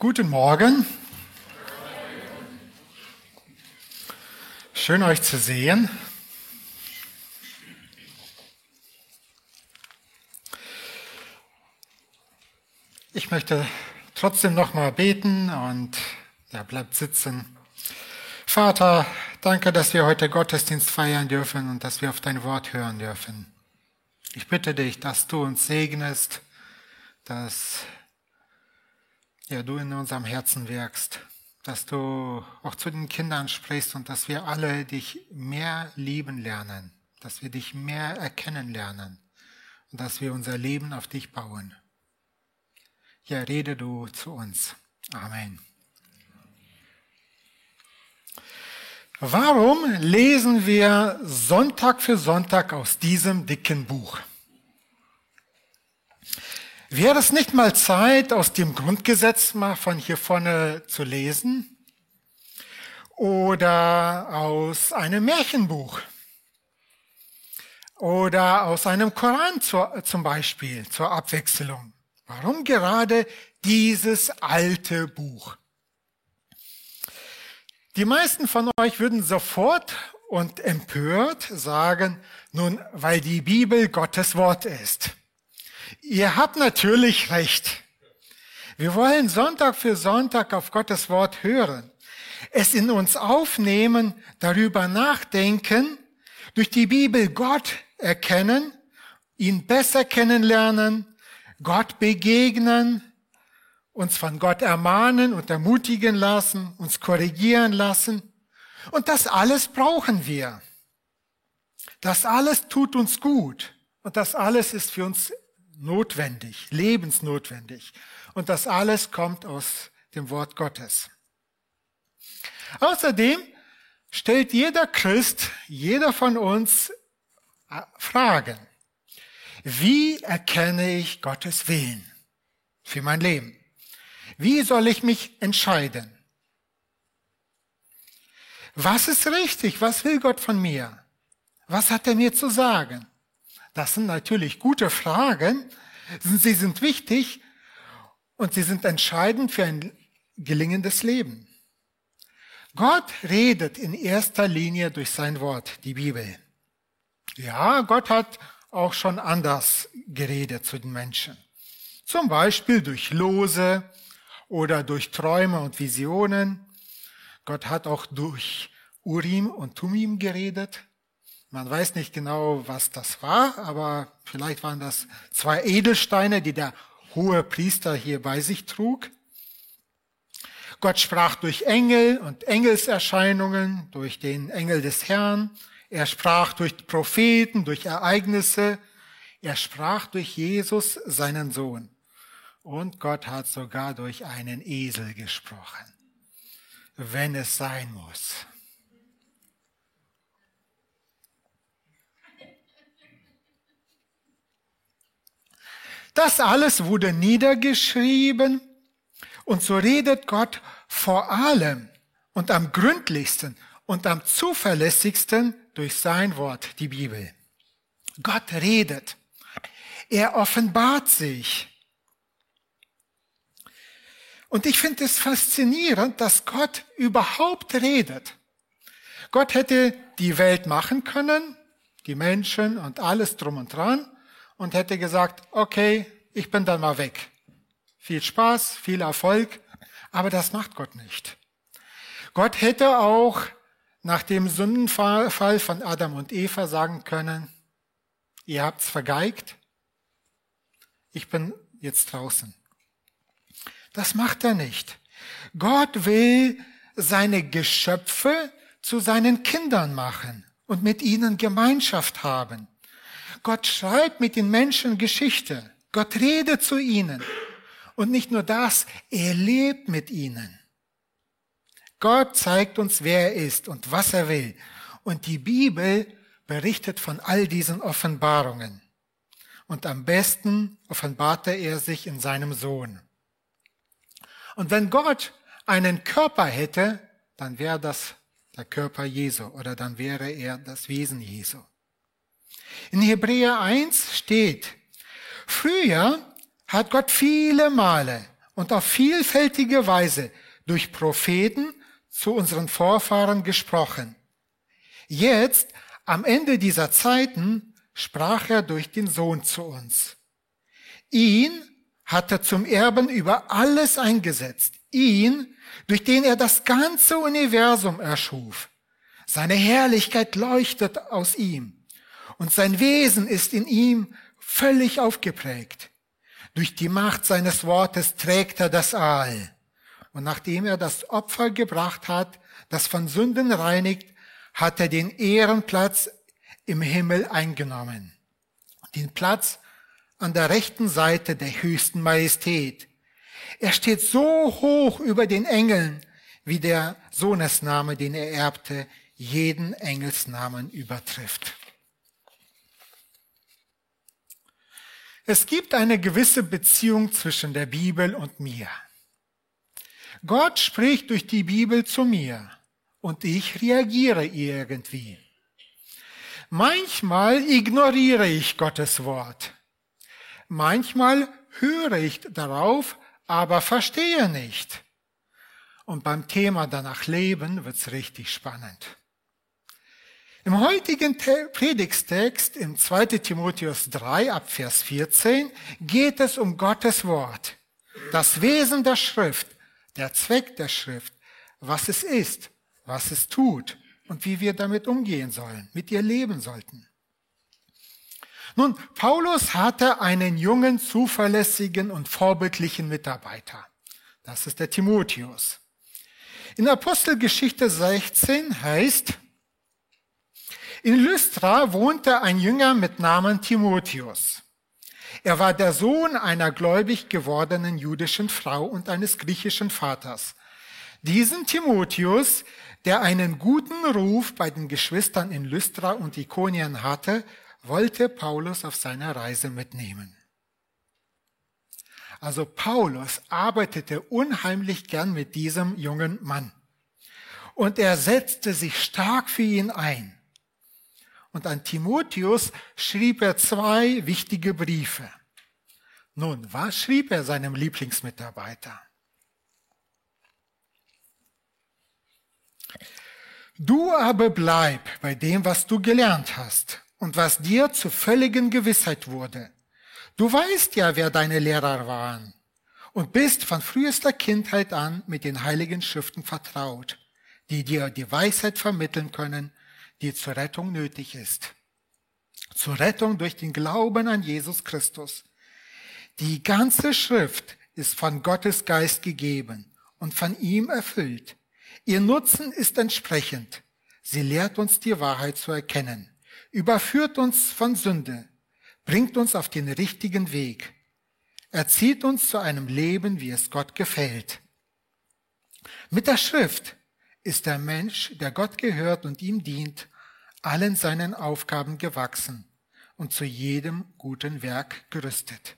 Guten Morgen. Schön euch zu sehen. Ich möchte trotzdem noch mal beten und ja, bleibt sitzen. Vater, danke, dass wir heute Gottesdienst feiern dürfen und dass wir auf dein Wort hören dürfen. Ich bitte dich, dass du uns segnest, dass ja, du in unserem Herzen wirkst, dass du auch zu den Kindern sprichst und dass wir alle dich mehr lieben lernen, dass wir dich mehr erkennen lernen und dass wir unser Leben auf dich bauen. Ja, rede du zu uns. Amen. Warum lesen wir Sonntag für Sonntag aus diesem dicken Buch? Wäre es nicht mal Zeit, aus dem Grundgesetz mal von hier vorne zu lesen? Oder aus einem Märchenbuch? Oder aus einem Koran zum Beispiel zur Abwechslung? Warum gerade dieses alte Buch? Die meisten von euch würden sofort und empört sagen, nun, weil die Bibel Gottes Wort ist. Ihr habt natürlich recht. Wir wollen Sonntag für Sonntag auf Gottes Wort hören, es in uns aufnehmen, darüber nachdenken, durch die Bibel Gott erkennen, ihn besser kennenlernen, Gott begegnen, uns von Gott ermahnen und ermutigen lassen, uns korrigieren lassen. Und das alles brauchen wir. Das alles tut uns gut. Und das alles ist für uns notwendig, lebensnotwendig. Und das alles kommt aus dem Wort Gottes. Außerdem stellt jeder Christ, jeder von uns äh, Fragen. Wie erkenne ich Gottes Willen für mein Leben? Wie soll ich mich entscheiden? Was ist richtig? Was will Gott von mir? Was hat er mir zu sagen? Das sind natürlich gute Fragen. Sie sind wichtig und sie sind entscheidend für ein gelingendes Leben. Gott redet in erster Linie durch sein Wort, die Bibel. Ja, Gott hat auch schon anders geredet zu den Menschen. Zum Beispiel durch Lose oder durch Träume und Visionen. Gott hat auch durch Urim und Tumim geredet. Man weiß nicht genau, was das war, aber vielleicht waren das zwei Edelsteine, die der hohe Priester hier bei sich trug. Gott sprach durch Engel und Engelserscheinungen, durch den Engel des Herrn. Er sprach durch Propheten, durch Ereignisse. Er sprach durch Jesus, seinen Sohn. Und Gott hat sogar durch einen Esel gesprochen, wenn es sein muss. Das alles wurde niedergeschrieben und so redet Gott vor allem und am gründlichsten und am zuverlässigsten durch sein Wort, die Bibel. Gott redet. Er offenbart sich. Und ich finde es faszinierend, dass Gott überhaupt redet. Gott hätte die Welt machen können, die Menschen und alles drum und dran und hätte gesagt, okay, ich bin dann mal weg. Viel Spaß, viel Erfolg, aber das macht Gott nicht. Gott hätte auch nach dem Sündenfall von Adam und Eva sagen können, ihr habt's vergeigt, ich bin jetzt draußen. Das macht er nicht. Gott will seine Geschöpfe zu seinen Kindern machen und mit ihnen Gemeinschaft haben. Gott schreibt mit den Menschen Geschichte. Gott redet zu ihnen. Und nicht nur das, er lebt mit ihnen. Gott zeigt uns, wer er ist und was er will. Und die Bibel berichtet von all diesen Offenbarungen. Und am besten offenbarte er sich in seinem Sohn. Und wenn Gott einen Körper hätte, dann wäre das der Körper Jesu oder dann wäre er das Wesen Jesu. In Hebräer 1 steht, früher hat Gott viele Male und auf vielfältige Weise durch Propheten zu unseren Vorfahren gesprochen. Jetzt, am Ende dieser Zeiten, sprach er durch den Sohn zu uns. Ihn hat er zum Erben über alles eingesetzt. Ihn, durch den er das ganze Universum erschuf. Seine Herrlichkeit leuchtet aus ihm und sein Wesen ist in ihm völlig aufgeprägt. Durch die Macht seines Wortes trägt er das All. Und nachdem er das Opfer gebracht hat, das von Sünden reinigt, hat er den Ehrenplatz im Himmel eingenommen. Den Platz an der rechten Seite der höchsten Majestät. Er steht so hoch über den Engeln, wie der Sohnesname, den er erbte, jeden Engelsnamen übertrifft. Es gibt eine gewisse Beziehung zwischen der Bibel und mir. Gott spricht durch die Bibel zu mir und ich reagiere irgendwie. Manchmal ignoriere ich Gottes Wort. Manchmal höre ich darauf, aber verstehe nicht. Und beim Thema danach leben wird's richtig spannend. Im heutigen Predigstext im 2. Timotheus 3 ab Vers 14 geht es um Gottes Wort, das Wesen der Schrift, der Zweck der Schrift, was es ist, was es tut und wie wir damit umgehen sollen, mit ihr leben sollten. Nun, Paulus hatte einen jungen, zuverlässigen und vorbildlichen Mitarbeiter. Das ist der Timotheus. In Apostelgeschichte 16 heißt, in Lystra wohnte ein Jünger mit Namen Timotheus. Er war der Sohn einer gläubig gewordenen jüdischen Frau und eines griechischen Vaters. Diesen Timotheus, der einen guten Ruf bei den Geschwistern in Lystra und Ikonien hatte, wollte Paulus auf seiner Reise mitnehmen. Also Paulus arbeitete unheimlich gern mit diesem jungen Mann. Und er setzte sich stark für ihn ein. Und an Timotheus schrieb er zwei wichtige Briefe. Nun, was schrieb er seinem Lieblingsmitarbeiter? Du aber bleib bei dem, was du gelernt hast und was dir zur völligen Gewissheit wurde. Du weißt ja, wer deine Lehrer waren und bist von frühester Kindheit an mit den heiligen Schriften vertraut, die dir die Weisheit vermitteln können, die zur Rettung nötig ist. Zur Rettung durch den Glauben an Jesus Christus. Die ganze Schrift ist von Gottes Geist gegeben und von ihm erfüllt. Ihr Nutzen ist entsprechend. Sie lehrt uns die Wahrheit zu erkennen, überführt uns von Sünde, bringt uns auf den richtigen Weg, erzieht uns zu einem Leben, wie es Gott gefällt. Mit der Schrift ist der Mensch, der Gott gehört und ihm dient, allen seinen Aufgaben gewachsen und zu jedem guten Werk gerüstet.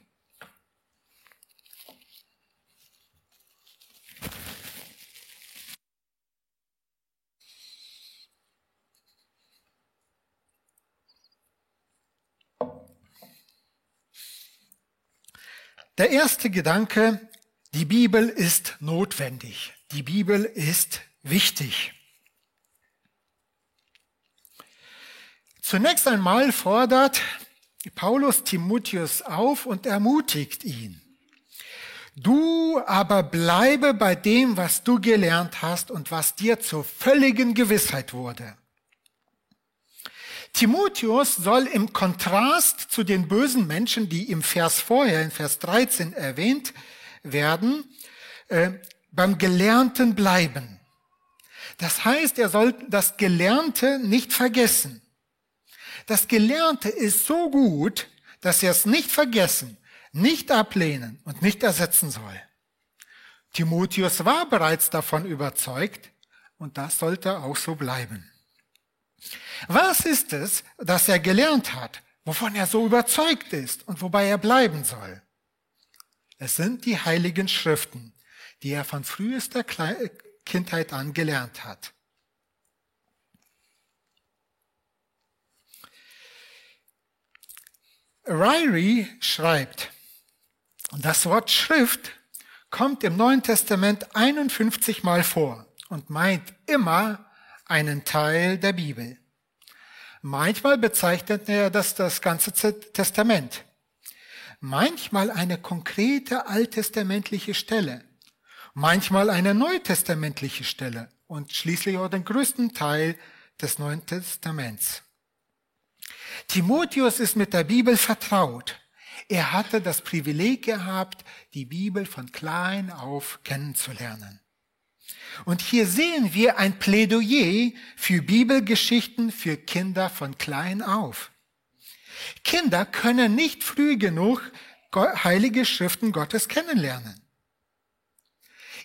Der erste Gedanke, die Bibel ist notwendig. Die Bibel ist wichtig. Zunächst einmal fordert Paulus Timotheus auf und ermutigt ihn. Du aber bleibe bei dem, was du gelernt hast und was dir zur völligen Gewissheit wurde. Timotheus soll im Kontrast zu den bösen Menschen, die im Vers vorher, in Vers 13 erwähnt werden, äh, beim Gelernten bleiben. Das heißt, er soll das Gelernte nicht vergessen. Das Gelernte ist so gut, dass er es nicht vergessen, nicht ablehnen und nicht ersetzen soll. Timotheus war bereits davon überzeugt und das sollte auch so bleiben. Was ist es, das er gelernt hat, wovon er so überzeugt ist und wobei er bleiben soll? Es sind die heiligen Schriften, die er von frühester Kindheit an gelernt hat. Ryrie schreibt, das Wort Schrift kommt im Neuen Testament 51 Mal vor und meint immer einen Teil der Bibel. Manchmal bezeichnet er das das ganze Testament. Manchmal eine konkrete alttestamentliche Stelle. Manchmal eine neutestamentliche Stelle und schließlich auch den größten Teil des Neuen Testaments. Timotheus ist mit der Bibel vertraut. Er hatte das Privileg gehabt, die Bibel von klein auf kennenzulernen. Und hier sehen wir ein Plädoyer für Bibelgeschichten für Kinder von klein auf. Kinder können nicht früh genug heilige Schriften Gottes kennenlernen.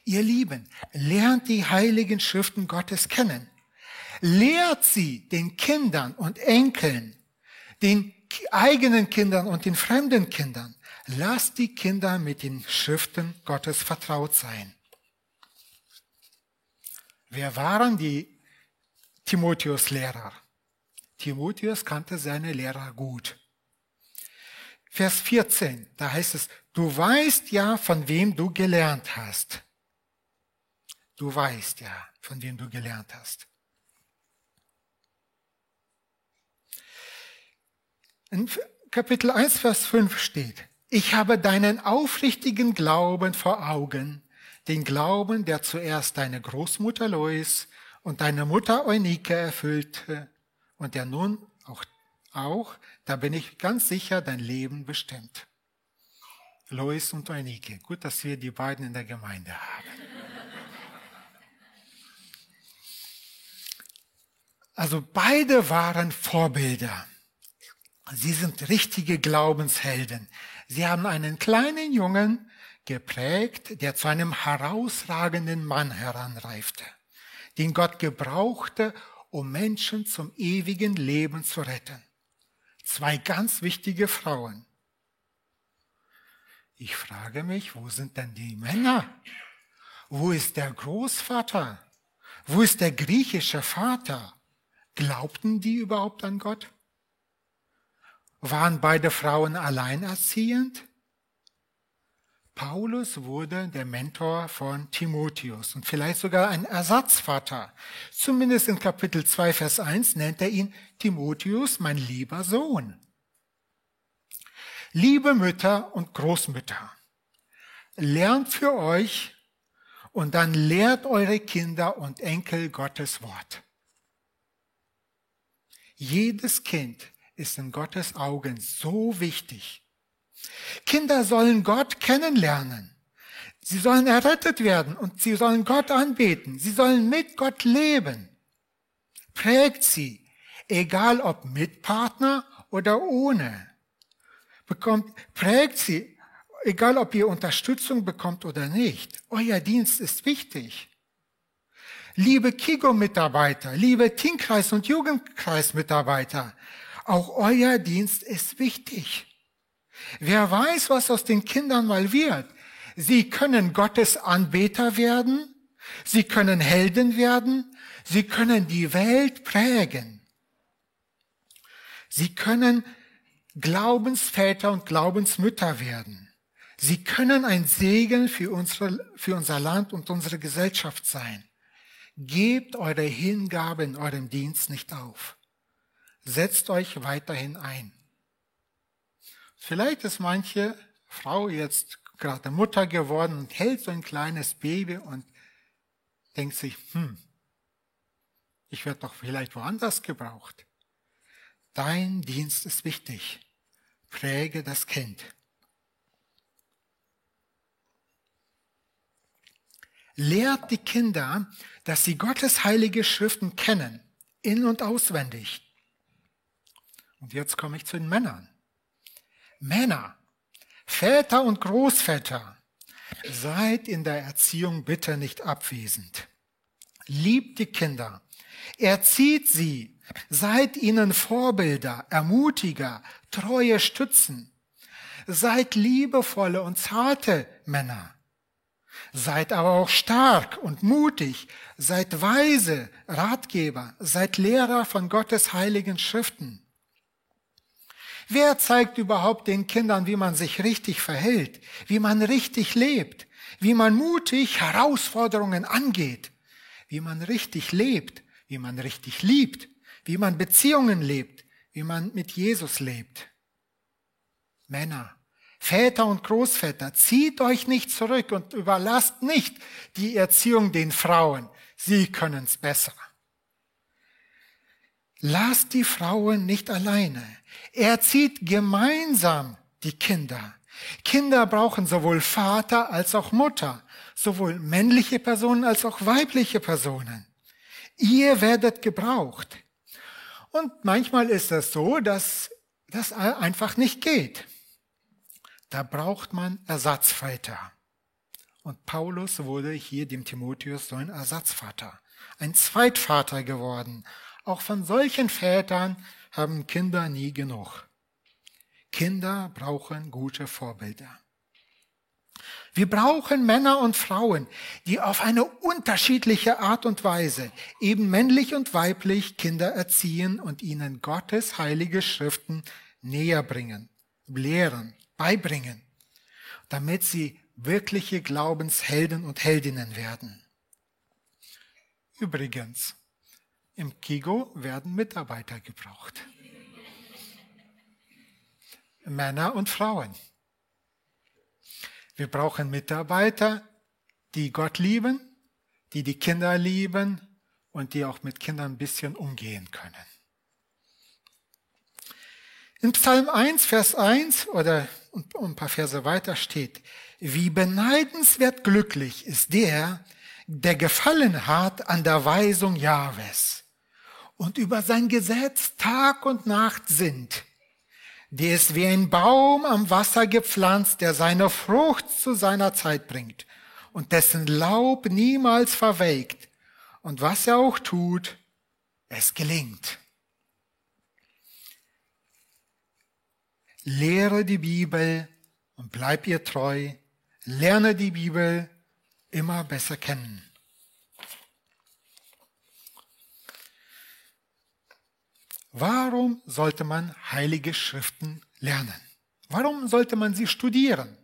Ihr Lieben, lernt die heiligen Schriften Gottes kennen. Lehrt sie den Kindern und Enkeln, den eigenen Kindern und den fremden Kindern. Lasst die Kinder mit den Schriften Gottes vertraut sein. Wer waren die Timotheus-Lehrer? Timotheus kannte seine Lehrer gut. Vers 14, da heißt es, du weißt ja, von wem du gelernt hast. Du weißt ja, von wem du gelernt hast. In Kapitel 1, Vers 5 steht, ich habe deinen aufrichtigen Glauben vor Augen, den Glauben, der zuerst deine Großmutter Lois und deine Mutter Eunike erfüllte und der nun auch, auch, da bin ich ganz sicher, dein Leben bestimmt. Lois und Eunike. Gut, dass wir die beiden in der Gemeinde haben. Also beide waren Vorbilder. Sie sind richtige Glaubenshelden. Sie haben einen kleinen Jungen geprägt, der zu einem herausragenden Mann heranreifte, den Gott gebrauchte, um Menschen zum ewigen Leben zu retten. Zwei ganz wichtige Frauen. Ich frage mich, wo sind denn die Männer? Wo ist der Großvater? Wo ist der griechische Vater? Glaubten die überhaupt an Gott? Waren beide Frauen alleinerziehend? Paulus wurde der Mentor von Timotheus und vielleicht sogar ein Ersatzvater. Zumindest in Kapitel 2, Vers 1 nennt er ihn Timotheus, mein lieber Sohn. Liebe Mütter und Großmütter, lernt für euch und dann lehrt eure Kinder und Enkel Gottes Wort. Jedes Kind ist in Gottes Augen so wichtig. Kinder sollen Gott kennenlernen. Sie sollen errettet werden und sie sollen Gott anbeten. Sie sollen mit Gott leben. Prägt sie, egal ob mit Partner oder ohne. Bekommt, prägt sie, egal ob ihr Unterstützung bekommt oder nicht. Euer Dienst ist wichtig. Liebe Kigo-Mitarbeiter, liebe Teamkreis- und Jugendkreis-Mitarbeiter, auch euer Dienst ist wichtig. Wer weiß, was aus den Kindern mal wird. Sie können Gottes Anbeter werden, sie können Helden werden, sie können die Welt prägen. Sie können Glaubensväter und Glaubensmütter werden. Sie können ein Segen für, unsere, für unser Land und unsere Gesellschaft sein. Gebt eure Hingabe in eurem Dienst nicht auf. Setzt euch weiterhin ein. Vielleicht ist manche Frau jetzt gerade Mutter geworden und hält so ein kleines Baby und denkt sich, hm, ich werde doch vielleicht woanders gebraucht. Dein Dienst ist wichtig. Präge das Kind. Lehrt die Kinder, dass sie Gottes heilige Schriften kennen, in und auswendig. Und jetzt komme ich zu den Männern. Männer, Väter und Großväter, seid in der Erziehung bitte nicht abwesend. Liebt die Kinder, erzieht sie, seid ihnen Vorbilder, Ermutiger, treue Stützen. Seid liebevolle und zarte Männer. Seid aber auch stark und mutig, seid weise, Ratgeber, seid Lehrer von Gottes heiligen Schriften. Wer zeigt überhaupt den Kindern, wie man sich richtig verhält, wie man richtig lebt, wie man mutig Herausforderungen angeht, wie man richtig lebt, wie man richtig liebt, wie man Beziehungen lebt, wie man mit Jesus lebt. Männer, Väter und Großväter, zieht euch nicht zurück und überlasst nicht die Erziehung den Frauen. Sie können's besser. Lasst die Frauen nicht alleine. Erzieht gemeinsam die Kinder. Kinder brauchen sowohl Vater als auch Mutter, sowohl männliche Personen als auch weibliche Personen. Ihr werdet gebraucht. Und manchmal ist es so, dass das einfach nicht geht. Da braucht man Ersatzväter. Und Paulus wurde hier dem Timotheus so ein Ersatzvater, ein Zweitvater geworden. Auch von solchen Vätern haben Kinder nie genug. Kinder brauchen gute Vorbilder. Wir brauchen Männer und Frauen, die auf eine unterschiedliche Art und Weise, eben männlich und weiblich, Kinder erziehen und ihnen Gottes heilige Schriften näher bringen, lehren beibringen, damit sie wirkliche Glaubenshelden und Heldinnen werden. Übrigens, im Kigo werden Mitarbeiter gebraucht. Männer und Frauen. Wir brauchen Mitarbeiter, die Gott lieben, die die Kinder lieben und die auch mit Kindern ein bisschen umgehen können. In Psalm 1, Vers 1 oder ein paar Verse weiter steht, wie beneidenswert glücklich ist der, der gefallen hat an der Weisung Jahwes und über sein Gesetz Tag und Nacht sind. Der ist wie ein Baum am Wasser gepflanzt, der seine Frucht zu seiner Zeit bringt und dessen Laub niemals verwelkt. Und was er auch tut, es gelingt. lehre die Bibel und bleib ihr treu, lerne die Bibel immer besser kennen. Warum sollte man heilige Schriften lernen? Warum sollte man sie studieren?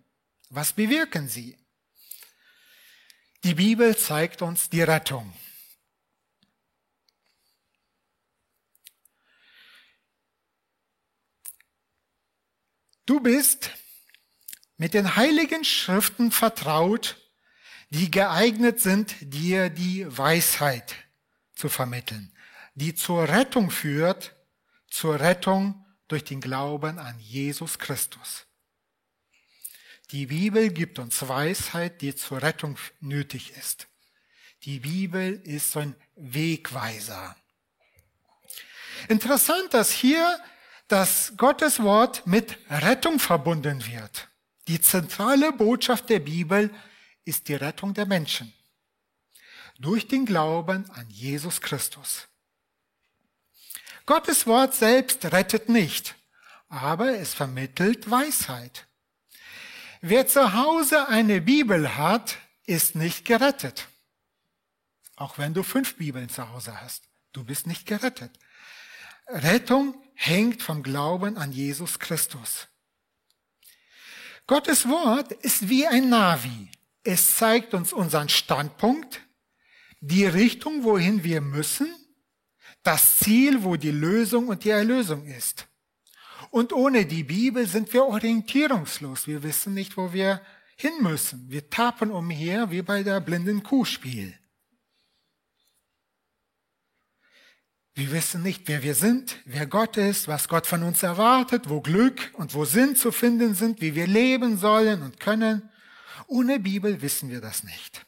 Was bewirken sie? Die Bibel zeigt uns die Rettung. Du bist mit den heiligen Schriften vertraut, die geeignet sind, dir die Weisheit zu vermitteln, die zur Rettung führt, zur Rettung durch den Glauben an Jesus Christus. Die Bibel gibt uns Weisheit, die zur Rettung nötig ist. Die Bibel ist so ein Wegweiser. Interessant, dass hier dass Gottes Wort mit Rettung verbunden wird. Die zentrale Botschaft der Bibel ist die Rettung der Menschen durch den Glauben an Jesus Christus. Gottes Wort selbst rettet nicht, aber es vermittelt Weisheit. Wer zu Hause eine Bibel hat, ist nicht gerettet. Auch wenn du fünf Bibeln zu Hause hast, du bist nicht gerettet. Rettung hängt vom Glauben an Jesus Christus. Gottes Wort ist wie ein Navi. Es zeigt uns unseren Standpunkt, die Richtung, wohin wir müssen, das Ziel, wo die Lösung und die Erlösung ist. Und ohne die Bibel sind wir orientierungslos. Wir wissen nicht, wo wir hin müssen. Wir tappen umher wie bei der blinden Kuhspiel. Wir wissen nicht, wer wir sind, wer Gott ist, was Gott von uns erwartet, wo Glück und wo Sinn zu finden sind, wie wir leben sollen und können. Ohne Bibel wissen wir das nicht.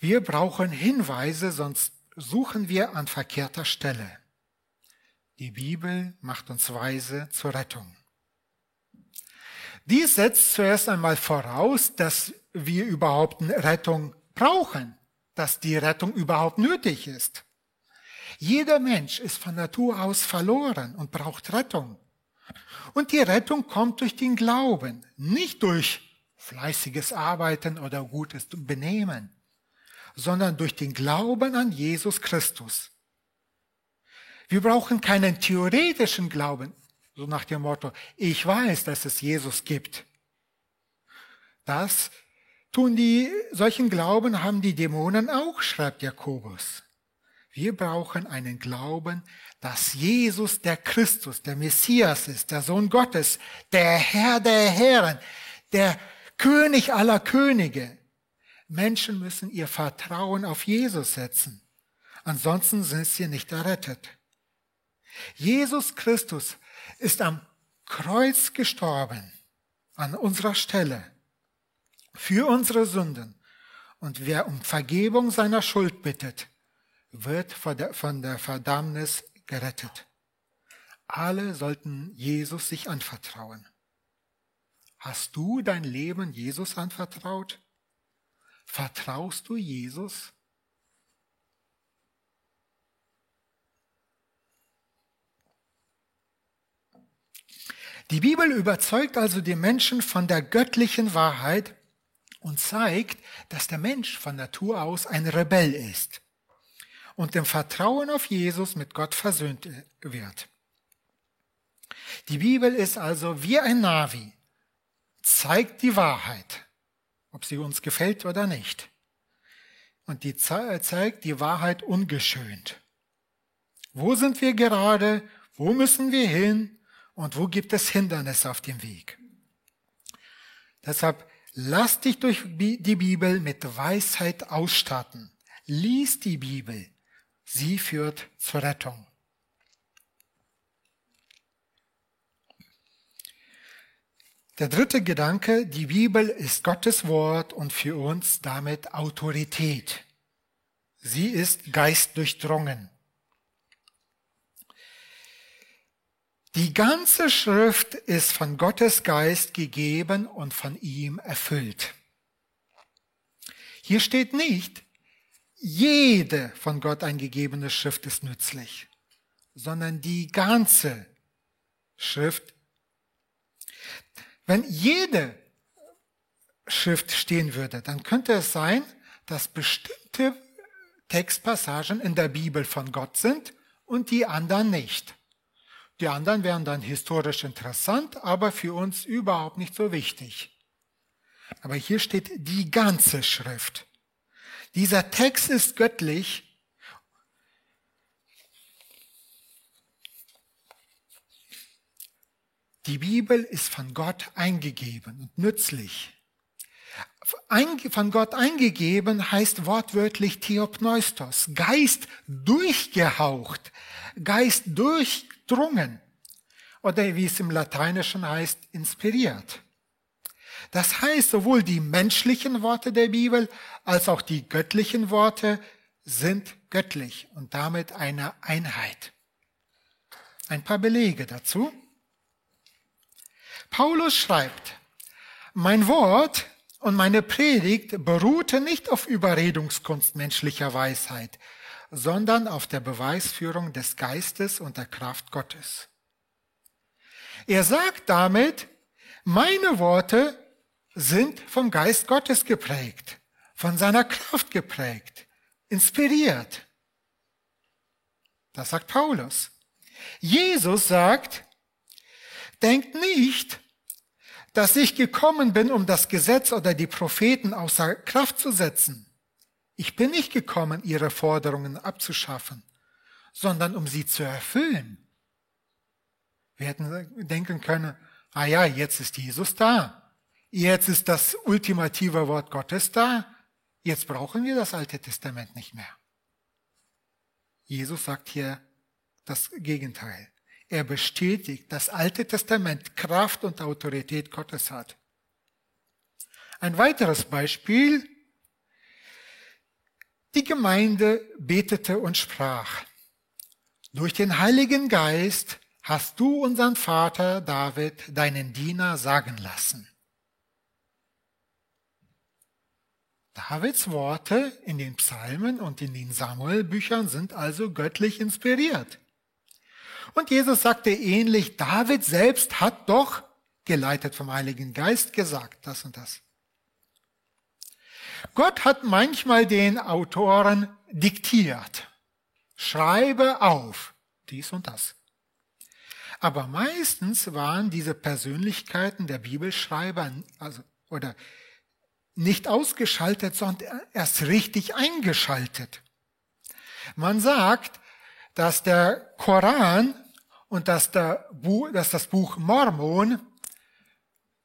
Wir brauchen Hinweise, sonst suchen wir an verkehrter Stelle. Die Bibel macht uns weise zur Rettung. Dies setzt zuerst einmal voraus, dass wir überhaupt eine Rettung brauchen dass die Rettung überhaupt nötig ist. Jeder Mensch ist von Natur aus verloren und braucht Rettung. Und die Rettung kommt durch den Glauben, nicht durch fleißiges Arbeiten oder gutes Benehmen, sondern durch den Glauben an Jesus Christus. Wir brauchen keinen theoretischen Glauben, so nach dem Motto, ich weiß, dass es Jesus gibt. Das tun die, solchen Glauben haben die Dämonen auch, schreibt Jakobus. Wir brauchen einen Glauben, dass Jesus der Christus, der Messias ist, der Sohn Gottes, der Herr der Herren, der König aller Könige. Menschen müssen ihr Vertrauen auf Jesus setzen. Ansonsten sind sie nicht errettet. Jesus Christus ist am Kreuz gestorben, an unserer Stelle, für unsere Sünden. Und wer um Vergebung seiner Schuld bittet, wird von der Verdammnis gerettet. Alle sollten Jesus sich anvertrauen. Hast du dein Leben Jesus anvertraut? Vertraust du Jesus? Die Bibel überzeugt also die Menschen von der göttlichen Wahrheit und zeigt, dass der Mensch von Natur aus ein Rebell ist und im Vertrauen auf Jesus mit Gott versöhnt wird. Die Bibel ist also wie ein Navi, zeigt die Wahrheit, ob sie uns gefällt oder nicht. Und die zeigt die Wahrheit ungeschönt. Wo sind wir gerade? Wo müssen wir hin? Und wo gibt es Hindernisse auf dem Weg? Deshalb lass dich durch die Bibel mit Weisheit ausstatten. Lies die Bibel. Sie führt zur Rettung. Der dritte Gedanke, die Bibel ist Gottes Wort und für uns damit Autorität. Sie ist geistdurchdrungen. Die ganze Schrift ist von Gottes Geist gegeben und von ihm erfüllt. Hier steht nicht, jede von Gott eingegebene Schrift ist nützlich, sondern die ganze Schrift. Wenn jede Schrift stehen würde, dann könnte es sein, dass bestimmte Textpassagen in der Bibel von Gott sind und die anderen nicht. Die anderen wären dann historisch interessant, aber für uns überhaupt nicht so wichtig. Aber hier steht die ganze Schrift. Dieser Text ist göttlich. Die Bibel ist von Gott eingegeben und nützlich. Von Gott eingegeben heißt wortwörtlich Theopneustos, Geist durchgehaucht, Geist durchdrungen. Oder wie es im Lateinischen heißt, inspiriert. Das heißt, sowohl die menschlichen Worte der Bibel als auch die göttlichen Worte sind göttlich und damit eine Einheit. Ein paar Belege dazu. Paulus schreibt, mein Wort und meine Predigt beruhte nicht auf Überredungskunst menschlicher Weisheit, sondern auf der Beweisführung des Geistes und der Kraft Gottes. Er sagt damit, meine Worte sind vom Geist Gottes geprägt, von seiner Kraft geprägt, inspiriert. Das sagt Paulus. Jesus sagt, denkt nicht, dass ich gekommen bin, um das Gesetz oder die Propheten außer Kraft zu setzen. Ich bin nicht gekommen, ihre Forderungen abzuschaffen, sondern um sie zu erfüllen. Wir hätten denken können, ah ja, jetzt ist Jesus da. Jetzt ist das ultimative Wort Gottes da. Jetzt brauchen wir das Alte Testament nicht mehr. Jesus sagt hier das Gegenteil. Er bestätigt, dass Alte Testament Kraft und Autorität Gottes hat. Ein weiteres Beispiel. Die Gemeinde betete und sprach, durch den Heiligen Geist hast du unseren Vater David, deinen Diener, sagen lassen. Davids Worte in den Psalmen und in den Samuelbüchern sind also göttlich inspiriert. Und Jesus sagte ähnlich, David selbst hat doch, geleitet vom Heiligen Geist, gesagt, das und das. Gott hat manchmal den Autoren diktiert. Schreibe auf dies und das. Aber meistens waren diese Persönlichkeiten der Bibelschreiber, also, oder nicht ausgeschaltet, sondern erst richtig eingeschaltet. Man sagt, dass der Koran und dass, Buch, dass das Buch Mormon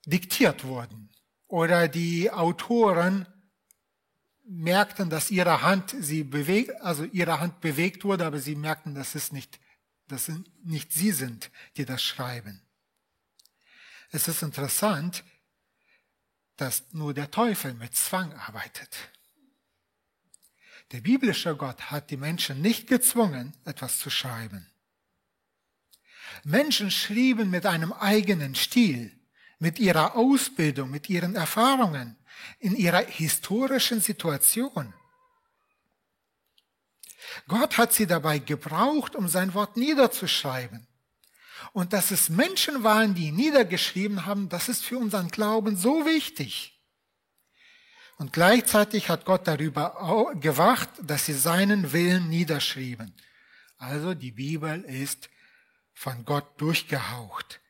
diktiert wurden. Oder die Autoren merkten, dass ihre Hand sie bewegt, also ihre Hand bewegt wurde, aber sie merkten, dass es nicht, dass nicht sie sind, die das schreiben. Es ist interessant, dass nur der Teufel mit Zwang arbeitet. Der biblische Gott hat die Menschen nicht gezwungen, etwas zu schreiben. Menschen schrieben mit einem eigenen Stil, mit ihrer Ausbildung, mit ihren Erfahrungen, in ihrer historischen Situation. Gott hat sie dabei gebraucht, um sein Wort niederzuschreiben. Und dass es Menschen waren, die niedergeschrieben haben, das ist für unseren Glauben so wichtig. Und gleichzeitig hat Gott darüber gewacht, dass sie seinen Willen niederschrieben. Also die Bibel ist von Gott durchgehaucht.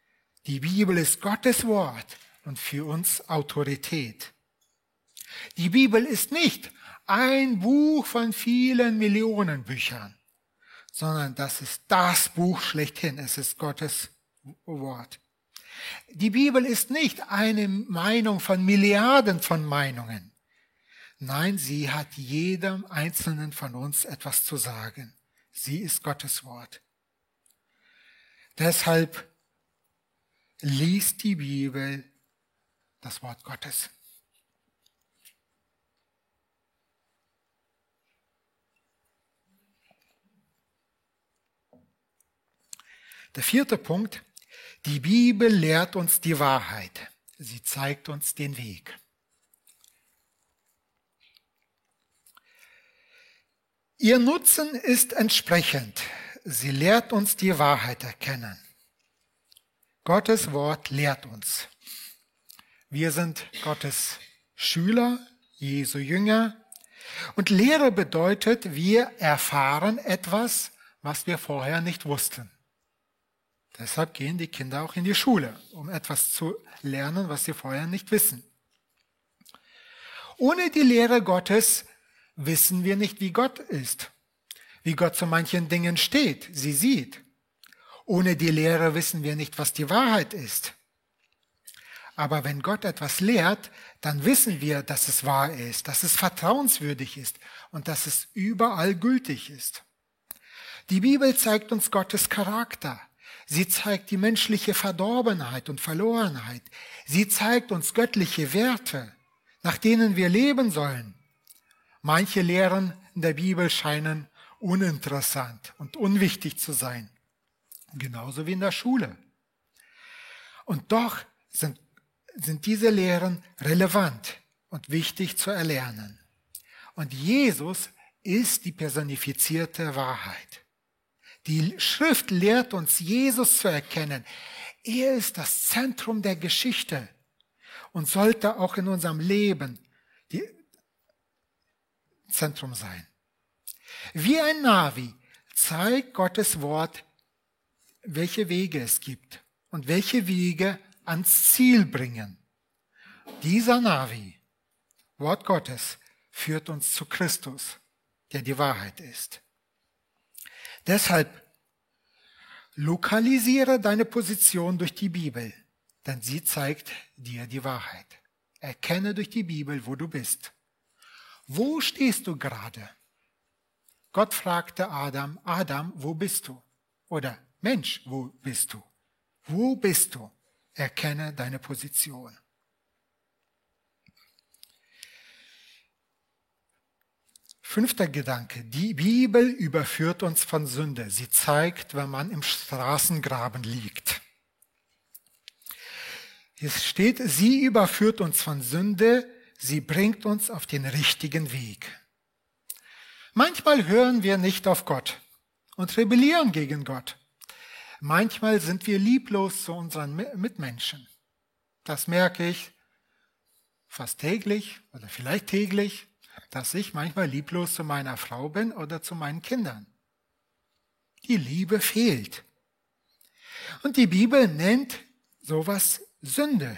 Die Bibel ist Gottes Wort und für uns Autorität. Die Bibel ist nicht ein Buch von vielen Millionen Büchern, sondern das ist das Buch schlechthin. Es ist Gottes Wort. Die Bibel ist nicht eine Meinung von Milliarden von Meinungen. Nein, sie hat jedem Einzelnen von uns etwas zu sagen. Sie ist Gottes Wort. Deshalb liest die Bibel das Wort Gottes. Der vierte Punkt, die Bibel lehrt uns die Wahrheit. Sie zeigt uns den Weg. Ihr Nutzen ist entsprechend. Sie lehrt uns die Wahrheit erkennen. Gottes Wort lehrt uns. Wir sind Gottes Schüler, Jesu Jünger. Und Lehre bedeutet, wir erfahren etwas, was wir vorher nicht wussten. Deshalb gehen die Kinder auch in die Schule, um etwas zu lernen, was sie vorher nicht wissen. Ohne die Lehre Gottes wissen wir nicht, wie Gott ist, wie Gott zu manchen Dingen steht, sie sieht. Ohne die Lehre wissen wir nicht, was die Wahrheit ist. Aber wenn Gott etwas lehrt, dann wissen wir, dass es wahr ist, dass es vertrauenswürdig ist und dass es überall gültig ist. Die Bibel zeigt uns Gottes Charakter. Sie zeigt die menschliche Verdorbenheit und Verlorenheit. Sie zeigt uns göttliche Werte, nach denen wir leben sollen. Manche Lehren in der Bibel scheinen uninteressant und unwichtig zu sein, genauso wie in der Schule. Und doch sind, sind diese Lehren relevant und wichtig zu erlernen. Und Jesus ist die personifizierte Wahrheit. Die Schrift lehrt uns, Jesus zu erkennen. Er ist das Zentrum der Geschichte und sollte auch in unserem Leben die Zentrum sein. Wie ein Navi zeigt Gottes Wort, welche Wege es gibt und welche Wege ans Ziel bringen. Dieser Navi, Wort Gottes, führt uns zu Christus, der die Wahrheit ist. Deshalb lokalisiere deine Position durch die Bibel, denn sie zeigt dir die Wahrheit. Erkenne durch die Bibel, wo du bist. Wo stehst du gerade? Gott fragte Adam, Adam, wo bist du? Oder Mensch, wo bist du? Wo bist du? Erkenne deine Position. Fünfter Gedanke. Die Bibel überführt uns von Sünde. Sie zeigt, wenn man im Straßengraben liegt. Es steht, sie überführt uns von Sünde. Sie bringt uns auf den richtigen Weg. Manchmal hören wir nicht auf Gott und rebellieren gegen Gott. Manchmal sind wir lieblos zu unseren Mitmenschen. Das merke ich fast täglich oder vielleicht täglich dass ich manchmal lieblos zu meiner Frau bin oder zu meinen Kindern. Die Liebe fehlt. Und die Bibel nennt sowas Sünde.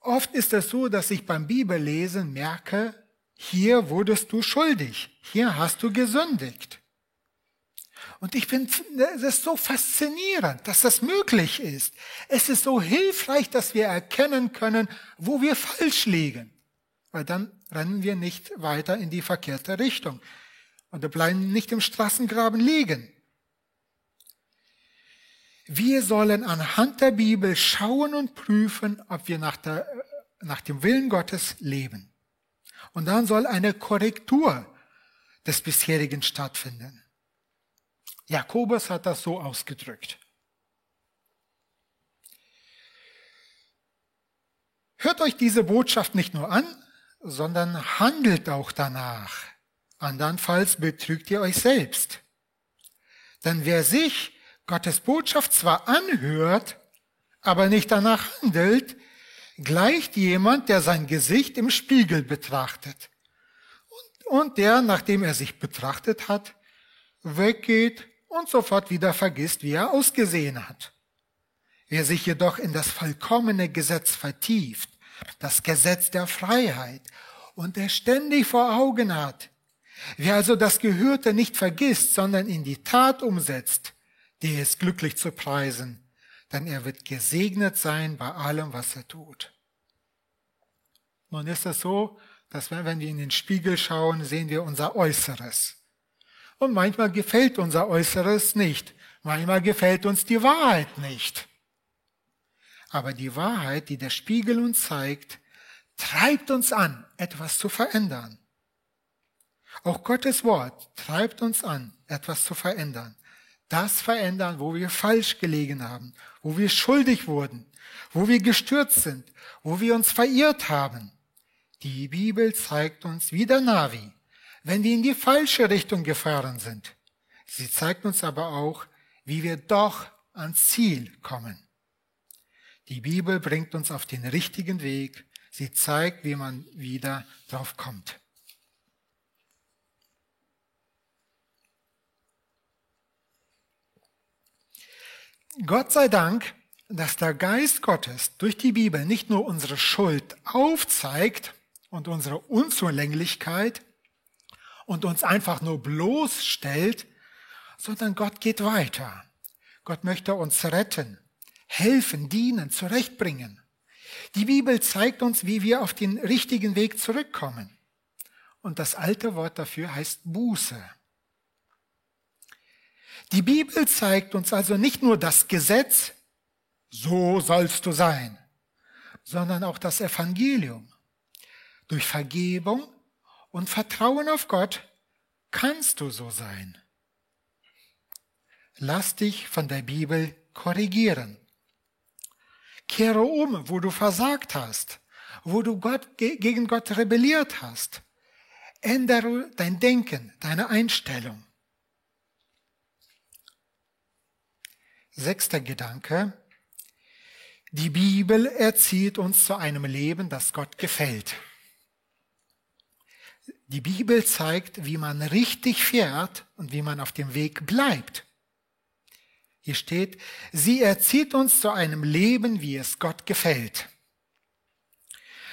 Oft ist es so, dass ich beim Bibellesen merke, hier wurdest du schuldig, hier hast du gesündigt. Und ich finde das so faszinierend, dass das möglich ist. Es ist so hilfreich, dass wir erkennen können, wo wir falsch liegen. Weil dann rennen wir nicht weiter in die verkehrte Richtung. Und bleiben nicht im Straßengraben liegen. Wir sollen anhand der Bibel schauen und prüfen, ob wir nach, der, nach dem Willen Gottes leben. Und dann soll eine Korrektur des bisherigen stattfinden. Jakobus hat das so ausgedrückt. Hört euch diese Botschaft nicht nur an, sondern handelt auch danach. Andernfalls betrügt ihr euch selbst. Denn wer sich Gottes Botschaft zwar anhört, aber nicht danach handelt, gleicht jemand, der sein Gesicht im Spiegel betrachtet und, und der, nachdem er sich betrachtet hat, weggeht und sofort wieder vergisst, wie er ausgesehen hat. Wer sich jedoch in das vollkommene Gesetz vertieft, das Gesetz der Freiheit, und er ständig vor Augen hat, wer also das Gehörte nicht vergisst, sondern in die Tat umsetzt, der ist glücklich zu preisen, denn er wird gesegnet sein bei allem, was er tut. Nun ist es so, dass wenn wir in den Spiegel schauen, sehen wir unser Äußeres. Und manchmal gefällt unser Äußeres nicht. Manchmal gefällt uns die Wahrheit nicht. Aber die Wahrheit, die der Spiegel uns zeigt, treibt uns an, etwas zu verändern. Auch Gottes Wort treibt uns an, etwas zu verändern. Das verändern, wo wir falsch gelegen haben, wo wir schuldig wurden, wo wir gestürzt sind, wo wir uns verirrt haben. Die Bibel zeigt uns wie der Navi, wenn wir in die falsche Richtung gefahren sind. Sie zeigt uns aber auch, wie wir doch ans Ziel kommen. Die Bibel bringt uns auf den richtigen Weg. Sie zeigt, wie man wieder drauf kommt. Gott sei Dank, dass der Geist Gottes durch die Bibel nicht nur unsere Schuld aufzeigt und unsere Unzulänglichkeit, und uns einfach nur bloßstellt, sondern Gott geht weiter. Gott möchte uns retten, helfen, dienen, zurechtbringen. Die Bibel zeigt uns, wie wir auf den richtigen Weg zurückkommen. Und das alte Wort dafür heißt Buße. Die Bibel zeigt uns also nicht nur das Gesetz, so sollst du sein, sondern auch das Evangelium. Durch Vergebung und Vertrauen auf Gott kannst du so sein. Lass dich von der Bibel korrigieren. Kehre um, wo du versagt hast, wo du Gott, gegen Gott rebelliert hast. Ändere dein Denken, deine Einstellung. Sechster Gedanke. Die Bibel erzieht uns zu einem Leben, das Gott gefällt. Die Bibel zeigt, wie man richtig fährt und wie man auf dem Weg bleibt. Hier steht, sie erzieht uns zu einem Leben, wie es Gott gefällt.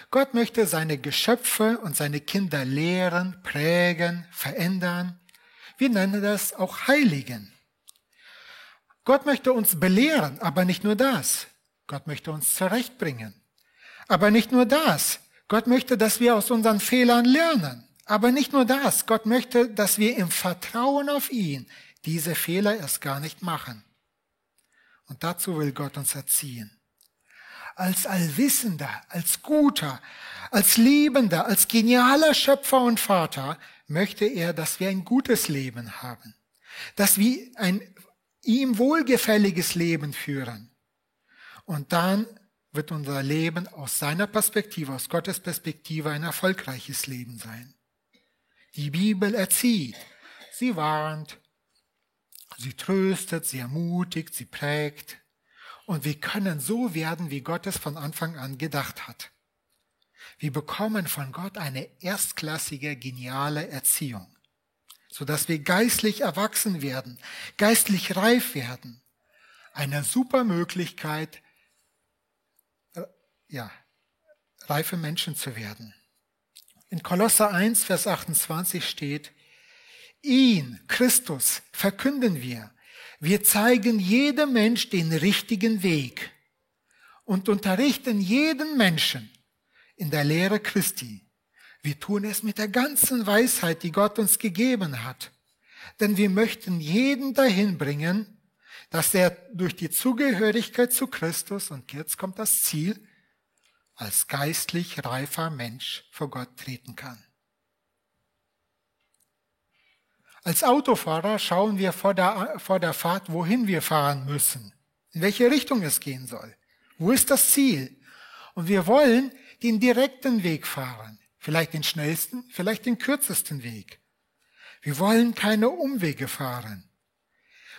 Gott möchte seine Geschöpfe und seine Kinder lehren, prägen, verändern. Wir nennen das auch Heiligen. Gott möchte uns belehren, aber nicht nur das. Gott möchte uns zurechtbringen. Aber nicht nur das. Gott möchte, dass wir aus unseren Fehlern lernen. Aber nicht nur das. Gott möchte, dass wir im Vertrauen auf ihn diese Fehler erst gar nicht machen. Und dazu will Gott uns erziehen. Als Allwissender, als Guter, als Liebender, als genialer Schöpfer und Vater möchte er, dass wir ein gutes Leben haben. Dass wir ein ihm wohlgefälliges Leben führen. Und dann wird unser Leben aus seiner Perspektive, aus Gottes Perspektive ein erfolgreiches Leben sein. Die Bibel erzieht, sie warnt, sie tröstet, sie ermutigt, sie prägt. Und wir können so werden, wie Gott es von Anfang an gedacht hat. Wir bekommen von Gott eine erstklassige, geniale Erziehung, sodass wir geistlich erwachsen werden, geistlich reif werden. Eine super Möglichkeit, ja, reife Menschen zu werden. In Kolosser 1, Vers 28 steht, ihn, Christus, verkünden wir. Wir zeigen jedem Mensch den richtigen Weg und unterrichten jeden Menschen in der Lehre Christi. Wir tun es mit der ganzen Weisheit, die Gott uns gegeben hat. Denn wir möchten jeden dahin bringen, dass er durch die Zugehörigkeit zu Christus, und jetzt kommt das Ziel, als geistlich reifer Mensch vor Gott treten kann. Als Autofahrer schauen wir vor der, vor der Fahrt, wohin wir fahren müssen, in welche Richtung es gehen soll. Wo ist das Ziel? Und wir wollen den direkten Weg fahren, vielleicht den schnellsten, vielleicht den kürzesten Weg. Wir wollen keine Umwege fahren.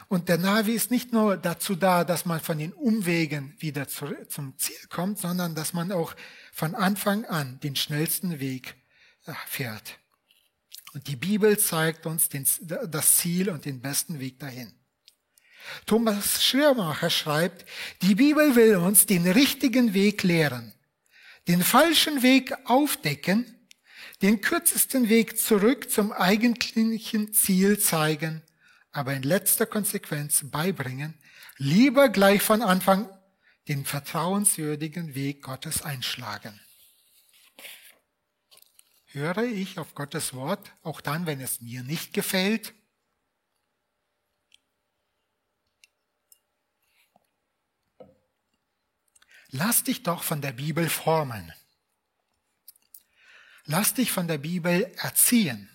Und der Navi ist nicht nur dazu da, dass man von den Umwegen wieder zum Ziel kommt, sondern dass man auch von Anfang an den schnellsten Weg äh, fährt. Und die Bibel zeigt uns den, das Ziel und den besten Weg dahin. Thomas Schirmacher schreibt, die Bibel will uns den richtigen Weg lehren, den falschen Weg aufdecken, den kürzesten Weg zurück zum eigentlichen Ziel zeigen aber in letzter Konsequenz beibringen, lieber gleich von Anfang den vertrauenswürdigen Weg Gottes einschlagen. Höre ich auf Gottes Wort, auch dann, wenn es mir nicht gefällt? Lass dich doch von der Bibel formen. Lass dich von der Bibel erziehen.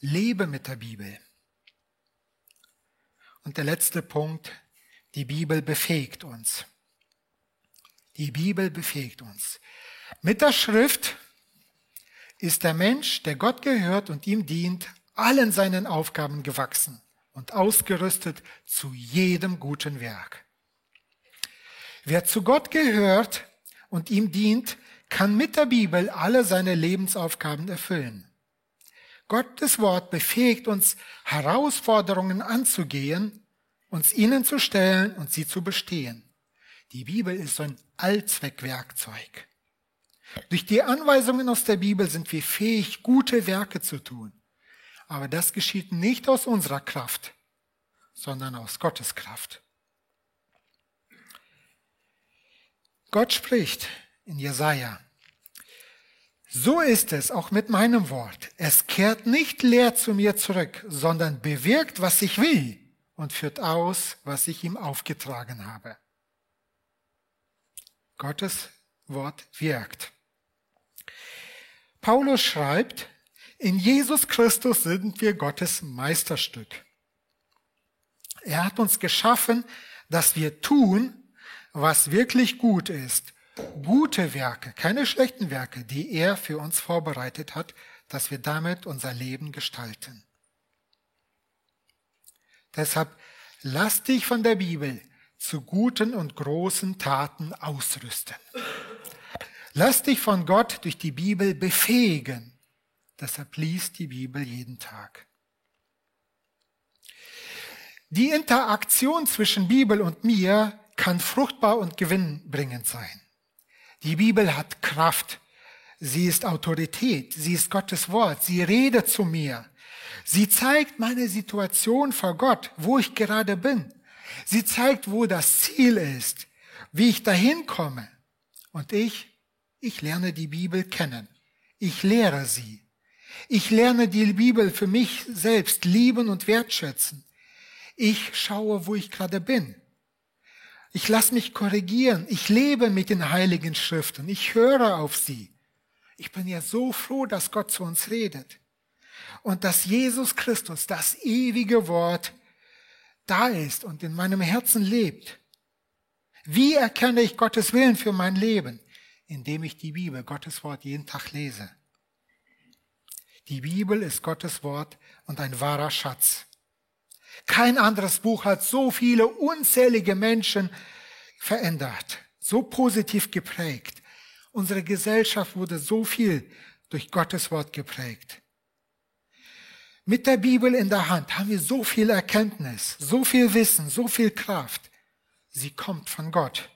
Lebe mit der Bibel. Und der letzte Punkt, die Bibel befähigt uns. Die Bibel befähigt uns. Mit der Schrift ist der Mensch, der Gott gehört und ihm dient, allen seinen Aufgaben gewachsen und ausgerüstet zu jedem guten Werk. Wer zu Gott gehört und ihm dient, kann mit der Bibel alle seine Lebensaufgaben erfüllen. Gottes Wort befähigt uns, Herausforderungen anzugehen, uns ihnen zu stellen und sie zu bestehen. Die Bibel ist ein Allzweckwerkzeug. Durch die Anweisungen aus der Bibel sind wir fähig, gute Werke zu tun. Aber das geschieht nicht aus unserer Kraft, sondern aus Gottes Kraft. Gott spricht in Jesaja so ist es auch mit meinem Wort. Es kehrt nicht leer zu mir zurück, sondern bewirkt, was ich will und führt aus, was ich ihm aufgetragen habe. Gottes Wort wirkt. Paulus schreibt, in Jesus Christus sind wir Gottes Meisterstück. Er hat uns geschaffen, dass wir tun, was wirklich gut ist gute Werke, keine schlechten Werke, die er für uns vorbereitet hat, dass wir damit unser Leben gestalten. Deshalb lass dich von der Bibel zu guten und großen Taten ausrüsten. Lass dich von Gott durch die Bibel befähigen. Deshalb lies die Bibel jeden Tag. Die Interaktion zwischen Bibel und mir kann fruchtbar und gewinnbringend sein. Die Bibel hat Kraft. Sie ist Autorität. Sie ist Gottes Wort. Sie redet zu mir. Sie zeigt meine Situation vor Gott, wo ich gerade bin. Sie zeigt, wo das Ziel ist, wie ich dahin komme. Und ich, ich lerne die Bibel kennen. Ich lehre sie. Ich lerne die Bibel für mich selbst lieben und wertschätzen. Ich schaue, wo ich gerade bin. Ich lasse mich korrigieren. Ich lebe mit den heiligen Schriften. Ich höre auf sie. Ich bin ja so froh, dass Gott zu uns redet. Und dass Jesus Christus, das ewige Wort, da ist und in meinem Herzen lebt. Wie erkenne ich Gottes Willen für mein Leben? Indem ich die Bibel, Gottes Wort, jeden Tag lese. Die Bibel ist Gottes Wort und ein wahrer Schatz. Kein anderes Buch hat so viele unzählige Menschen verändert, so positiv geprägt. Unsere Gesellschaft wurde so viel durch Gottes Wort geprägt. Mit der Bibel in der Hand haben wir so viel Erkenntnis, so viel Wissen, so viel Kraft. Sie kommt von Gott.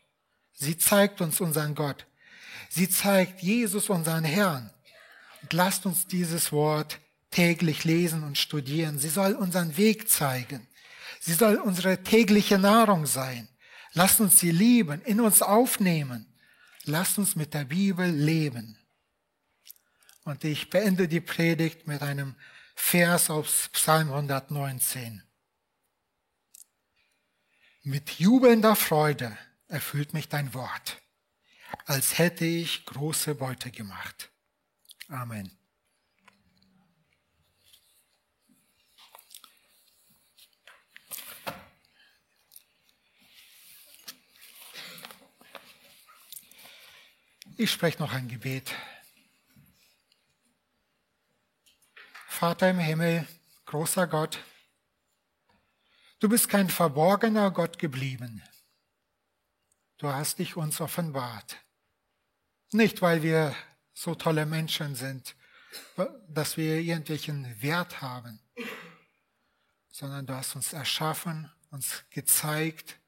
Sie zeigt uns unseren Gott. Sie zeigt Jesus, unseren Herrn. Und lasst uns dieses Wort täglich lesen und studieren. Sie soll unseren Weg zeigen. Sie soll unsere tägliche Nahrung sein. Lasst uns sie lieben, in uns aufnehmen. Lasst uns mit der Bibel leben. Und ich beende die Predigt mit einem Vers aus Psalm 119. Mit jubelnder Freude erfüllt mich dein Wort, als hätte ich große Beute gemacht. Amen. Ich spreche noch ein Gebet. Vater im Himmel, großer Gott, du bist kein verborgener Gott geblieben. Du hast dich uns offenbart. Nicht, weil wir so tolle Menschen sind, dass wir irgendwelchen Wert haben, sondern du hast uns erschaffen, uns gezeigt,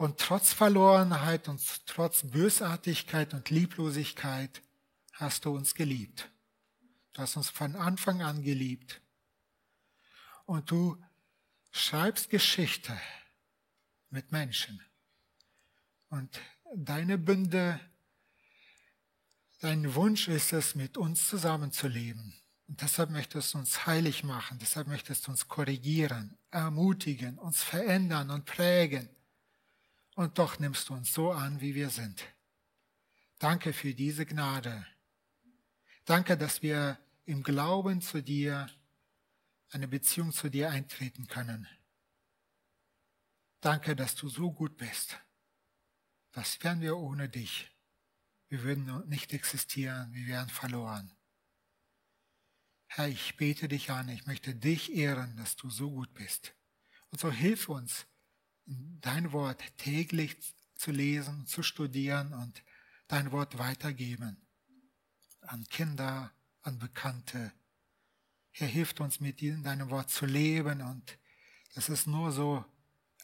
und trotz Verlorenheit und trotz Bösartigkeit und Lieblosigkeit hast du uns geliebt. Du hast uns von Anfang an geliebt. Und du schreibst Geschichte mit Menschen. Und deine Bünde, dein Wunsch ist es, mit uns zusammenzuleben. Und deshalb möchtest du uns heilig machen, deshalb möchtest du uns korrigieren, ermutigen, uns verändern und prägen und doch nimmst du uns so an, wie wir sind. Danke für diese Gnade. Danke, dass wir im Glauben zu dir eine Beziehung zu dir eintreten können. Danke, dass du so gut bist. Was wären wir ohne dich? Wir würden nicht existieren, wir wären verloren. Herr, ich bete dich an, ich möchte dich ehren, dass du so gut bist. Und so hilf uns, dein Wort täglich zu lesen, zu studieren und dein Wort weitergeben an Kinder, an Bekannte. Herr, hilft uns mit deinem Wort zu leben und dass es nur so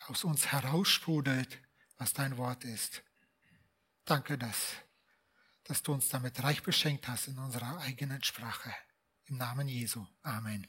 aus uns heraussprudelt, was dein Wort ist. Danke, dass, dass du uns damit reich beschenkt hast in unserer eigenen Sprache. Im Namen Jesu. Amen.